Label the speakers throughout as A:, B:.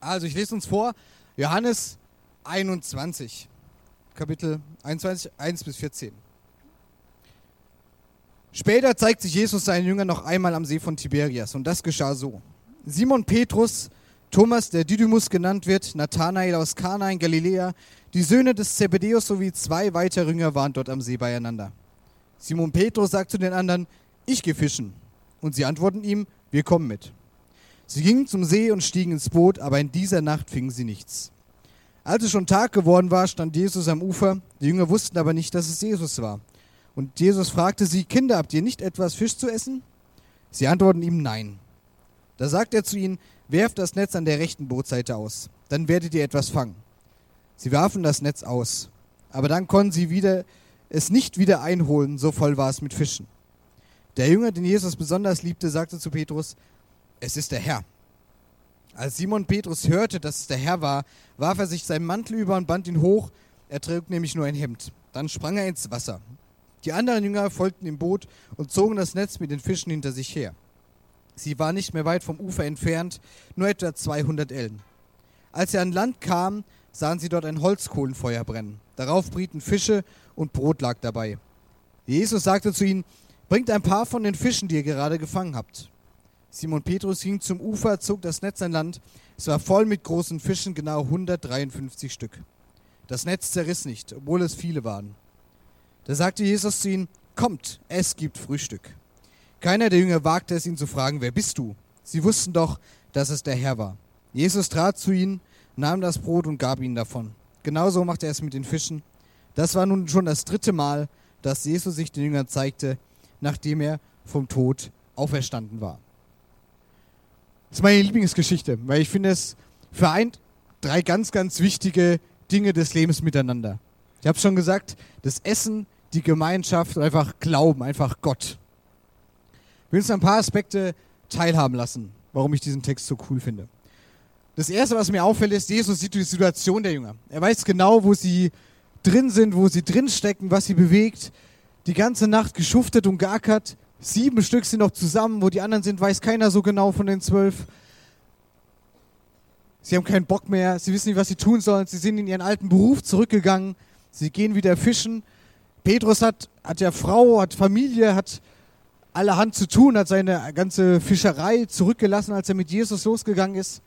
A: Also ich lese uns vor, Johannes 21, Kapitel 21, 1 bis 14. Später zeigt sich Jesus seinen Jüngern noch einmal am See von Tiberias und das geschah so. Simon Petrus, Thomas, der Didymus genannt wird, Nathanael aus Kana in Galiläa, die Söhne des Zebedeus sowie zwei weitere Jünger waren dort am See beieinander. Simon Petrus sagt zu den anderen, ich gehe fischen. Und sie antworten ihm, wir kommen mit. Sie gingen zum See und stiegen ins Boot, aber in dieser Nacht fingen sie nichts. Als es schon Tag geworden war, stand Jesus am Ufer. Die Jünger wussten aber nicht, dass es Jesus war. Und Jesus fragte sie, Kinder, habt ihr nicht etwas Fisch zu essen? Sie antworten ihm Nein. Da sagt er zu ihnen, werft das Netz an der rechten Bootseite aus, dann werdet ihr etwas fangen. Sie warfen das Netz aus, aber dann konnten sie wieder, es nicht wieder einholen, so voll war es mit Fischen. Der Jünger, den Jesus besonders liebte, sagte zu Petrus, es ist der Herr. Als Simon Petrus hörte, dass es der Herr war, warf er sich seinen Mantel über und band ihn hoch. Er trug nämlich nur ein Hemd. Dann sprang er ins Wasser. Die anderen Jünger folgten im Boot und zogen das Netz mit den Fischen hinter sich her. Sie war nicht mehr weit vom Ufer entfernt, nur etwa 200 Ellen. Als sie an Land kamen, sahen sie dort ein Holzkohlenfeuer brennen. Darauf brieten Fische und Brot lag dabei. Jesus sagte zu ihnen, bringt ein paar von den Fischen, die ihr gerade gefangen habt. Simon Petrus ging zum Ufer, zog das Netz an Land. Es war voll mit großen Fischen, genau 153 Stück. Das Netz zerriss nicht, obwohl es viele waren. Da sagte Jesus zu ihnen, kommt, es gibt Frühstück. Keiner der Jünger wagte es, ihn zu fragen, wer bist du? Sie wussten doch, dass es der Herr war. Jesus trat zu ihnen, nahm das Brot und gab ihnen davon. Genauso machte er es mit den Fischen. Das war nun schon das dritte Mal, dass Jesus sich den Jüngern zeigte, nachdem er vom Tod auferstanden war. Ist meine Lieblingsgeschichte, weil ich finde, es vereint drei ganz, ganz wichtige Dinge des Lebens miteinander. Ich habe schon gesagt, das Essen, die Gemeinschaft und einfach Glauben, einfach Gott. Ich will uns ein paar Aspekte teilhaben lassen, warum ich diesen Text so cool finde. Das Erste, was mir auffällt, ist, Jesus sieht die Situation der Jünger. Er weiß genau, wo sie drin sind, wo sie drin stecken, was sie bewegt. Die ganze Nacht geschuftet und geackert, Sieben Stück sind noch zusammen, wo die anderen sind, weiß keiner so genau von den zwölf. Sie haben keinen Bock mehr, sie wissen nicht, was sie tun sollen. Sie sind in ihren alten Beruf zurückgegangen. Sie gehen wieder fischen. Petrus hat, hat ja Frau, hat Familie, hat allerhand zu tun, hat seine ganze Fischerei zurückgelassen, als er mit Jesus losgegangen ist.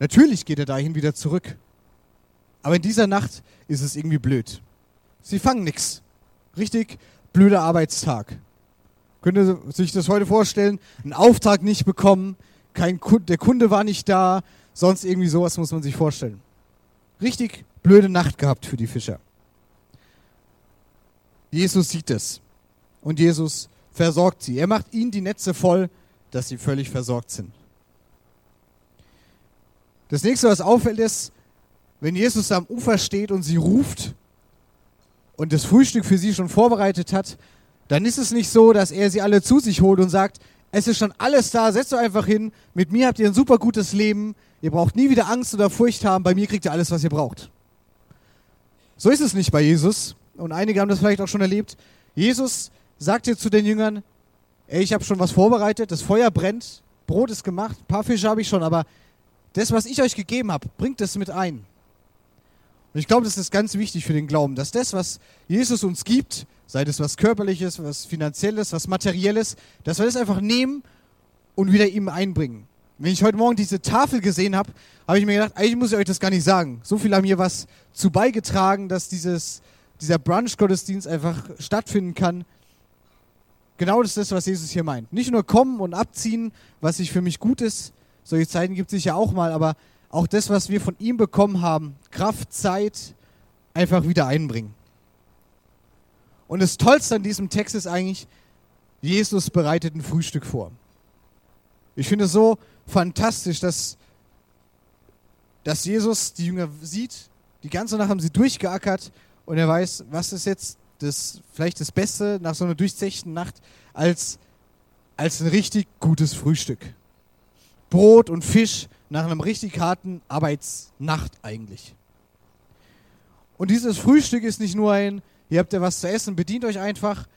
A: Natürlich geht er dahin wieder zurück. Aber in dieser Nacht ist es irgendwie blöd. Sie fangen nichts. Richtig blöder Arbeitstag. Könnt ihr sich das heute vorstellen? Einen Auftrag nicht bekommen, kein Kunde, der Kunde war nicht da, sonst irgendwie sowas muss man sich vorstellen. Richtig blöde Nacht gehabt für die Fischer. Jesus sieht es und Jesus versorgt sie. Er macht ihnen die Netze voll, dass sie völlig versorgt sind. Das nächste, was auffällt, ist, wenn Jesus am Ufer steht und sie ruft und das Frühstück für sie schon vorbereitet hat, dann ist es nicht so, dass er sie alle zu sich holt und sagt, es ist schon alles da, setzt euch einfach hin, mit mir habt ihr ein super gutes Leben, ihr braucht nie wieder Angst oder Furcht haben, bei mir kriegt ihr alles, was ihr braucht. So ist es nicht bei Jesus und einige haben das vielleicht auch schon erlebt. Jesus sagt hier zu den Jüngern, ey, ich habe schon was vorbereitet, das Feuer brennt, Brot ist gemacht, ein paar Fische habe ich schon, aber das, was ich euch gegeben habe, bringt das mit ein. Und ich glaube, das ist ganz wichtig für den Glauben, dass das, was Jesus uns gibt, sei das was Körperliches, was Finanzielles, was Materielles, dass wir das einfach nehmen und wieder ihm einbringen. Wenn ich heute Morgen diese Tafel gesehen habe, habe ich mir gedacht, eigentlich muss ich euch das gar nicht sagen. So viel haben hier was zu beigetragen, dass dieses, dieser Brunch-Gottesdienst einfach stattfinden kann. Genau das ist das, was Jesus hier meint. Nicht nur kommen und abziehen, was sich für mich gut ist. Solche Zeiten gibt es sicher auch mal, aber auch das, was wir von ihm bekommen haben, Kraft, Zeit, einfach wieder einbringen. Und das Tollste an diesem Text ist eigentlich, Jesus bereitet ein Frühstück vor. Ich finde es so fantastisch, dass, dass Jesus die Jünger sieht. Die ganze Nacht haben sie durchgeackert und er weiß, was ist jetzt das, vielleicht das Beste nach so einer durchzechten Nacht als, als ein richtig gutes Frühstück. Brot und Fisch nach einem richtig harten Arbeitsnacht eigentlich. Und dieses Frühstück ist nicht nur ein, Ihr habt ja was zu essen, bedient euch einfach.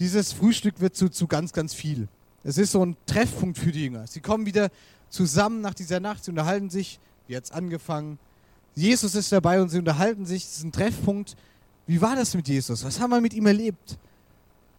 A: Dieses Frühstück wird zu, zu ganz, ganz viel. Es ist so ein Treffpunkt für die Jünger. Sie kommen wieder zusammen nach dieser Nacht, sie unterhalten sich, wie hat es angefangen. Jesus ist dabei und sie unterhalten sich. Es ist ein Treffpunkt. Wie war das mit Jesus? Was haben wir mit ihm erlebt?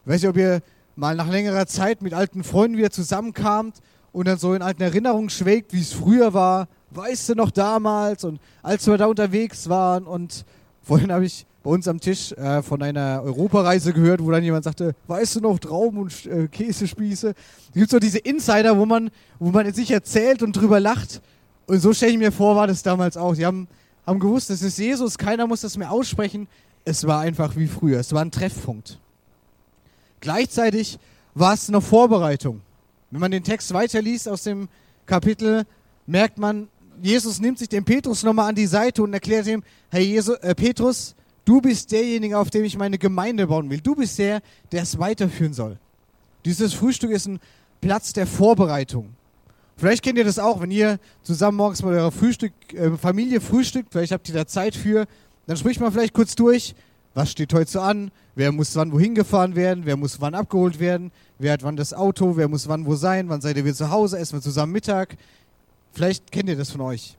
A: Ich weiß nicht, ob ihr mal nach längerer Zeit mit alten Freunden wieder zusammenkamt und dann so in alten Erinnerungen schwelgt, wie es früher war. Weißt du noch damals und als wir da unterwegs waren und vorhin habe ich bei uns am Tisch äh, von einer Europareise gehört, wo dann jemand sagte, weißt du noch Trauben und äh, Käsespieße? Es gibt so diese Insider, wo man, wo man sich erzählt und drüber lacht. Und so stelle ich mir vor, war das damals auch. Sie haben, haben gewusst, das ist Jesus, keiner muss das mehr aussprechen. Es war einfach wie früher, es war ein Treffpunkt. Gleichzeitig war es eine Vorbereitung. Wenn man den Text weiterliest aus dem Kapitel, merkt man, Jesus nimmt sich den Petrus nochmal an die Seite und erklärt ihm, hey Jesus, äh, Petrus, Du bist derjenige, auf dem ich meine Gemeinde bauen will. Du bist der, der es weiterführen soll. Dieses Frühstück ist ein Platz der Vorbereitung. Vielleicht kennt ihr das auch, wenn ihr zusammen morgens mit eurer Frühstück, äh, Familie frühstückt, vielleicht habt ihr da Zeit für, dann spricht man vielleicht kurz durch, was steht heute so an, wer muss wann wohin gefahren werden, wer muss wann abgeholt werden, wer hat wann das Auto, wer muss wann wo sein, wann seid ihr wieder zu Hause, essen wir zusammen Mittag. Vielleicht kennt ihr das von euch.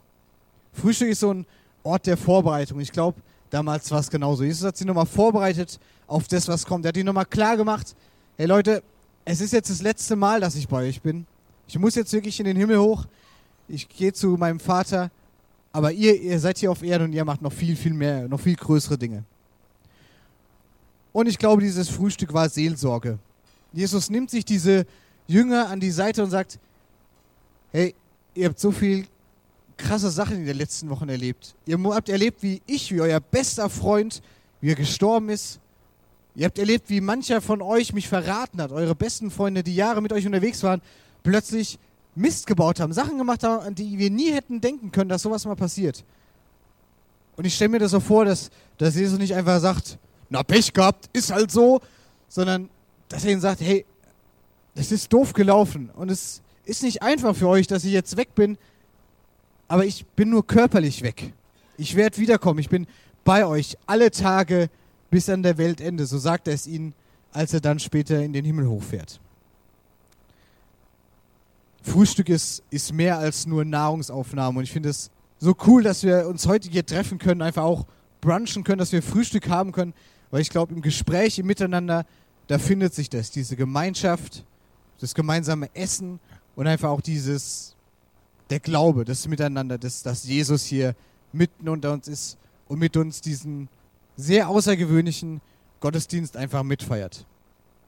A: Frühstück ist so ein Ort der Vorbereitung. Ich glaube, Damals war es genauso. Jesus hat sie nochmal vorbereitet auf das, was kommt. Er hat ihnen nochmal klar gemacht, hey Leute, es ist jetzt das letzte Mal, dass ich bei euch bin. Ich muss jetzt wirklich in den Himmel hoch. Ich gehe zu meinem Vater. Aber ihr, ihr seid hier auf Erden und ihr macht noch viel, viel mehr, noch viel größere Dinge. Und ich glaube, dieses Frühstück war Seelsorge. Jesus nimmt sich diese Jünger an die Seite und sagt, hey, ihr habt so viel krasse Sachen in den letzten Wochen erlebt. Ihr habt erlebt, wie ich, wie euer bester Freund, wie er gestorben ist. Ihr habt erlebt, wie mancher von euch mich verraten hat. Eure besten Freunde, die Jahre mit euch unterwegs waren, plötzlich Mist gebaut haben, Sachen gemacht haben, an die wir nie hätten denken können, dass sowas mal passiert. Und ich stelle mir das so vor, dass, dass Jesus nicht einfach sagt, na Pech gehabt, ist halt so, sondern dass er ihnen sagt, hey, das ist doof gelaufen und es ist nicht einfach für euch, dass ich jetzt weg bin, aber ich bin nur körperlich weg. Ich werde wiederkommen. Ich bin bei euch alle Tage bis an der Weltende. So sagt er es ihnen, als er dann später in den Himmel hochfährt. Frühstück ist, ist mehr als nur Nahrungsaufnahme. Und ich finde es so cool, dass wir uns heute hier treffen können, einfach auch brunchen können, dass wir Frühstück haben können. Weil ich glaube, im Gespräch, im Miteinander, da findet sich das, diese Gemeinschaft, das gemeinsame Essen und einfach auch dieses der Glaube, das Miteinander, das, dass Jesus hier mitten unter uns ist und mit uns diesen sehr außergewöhnlichen Gottesdienst einfach mitfeiert.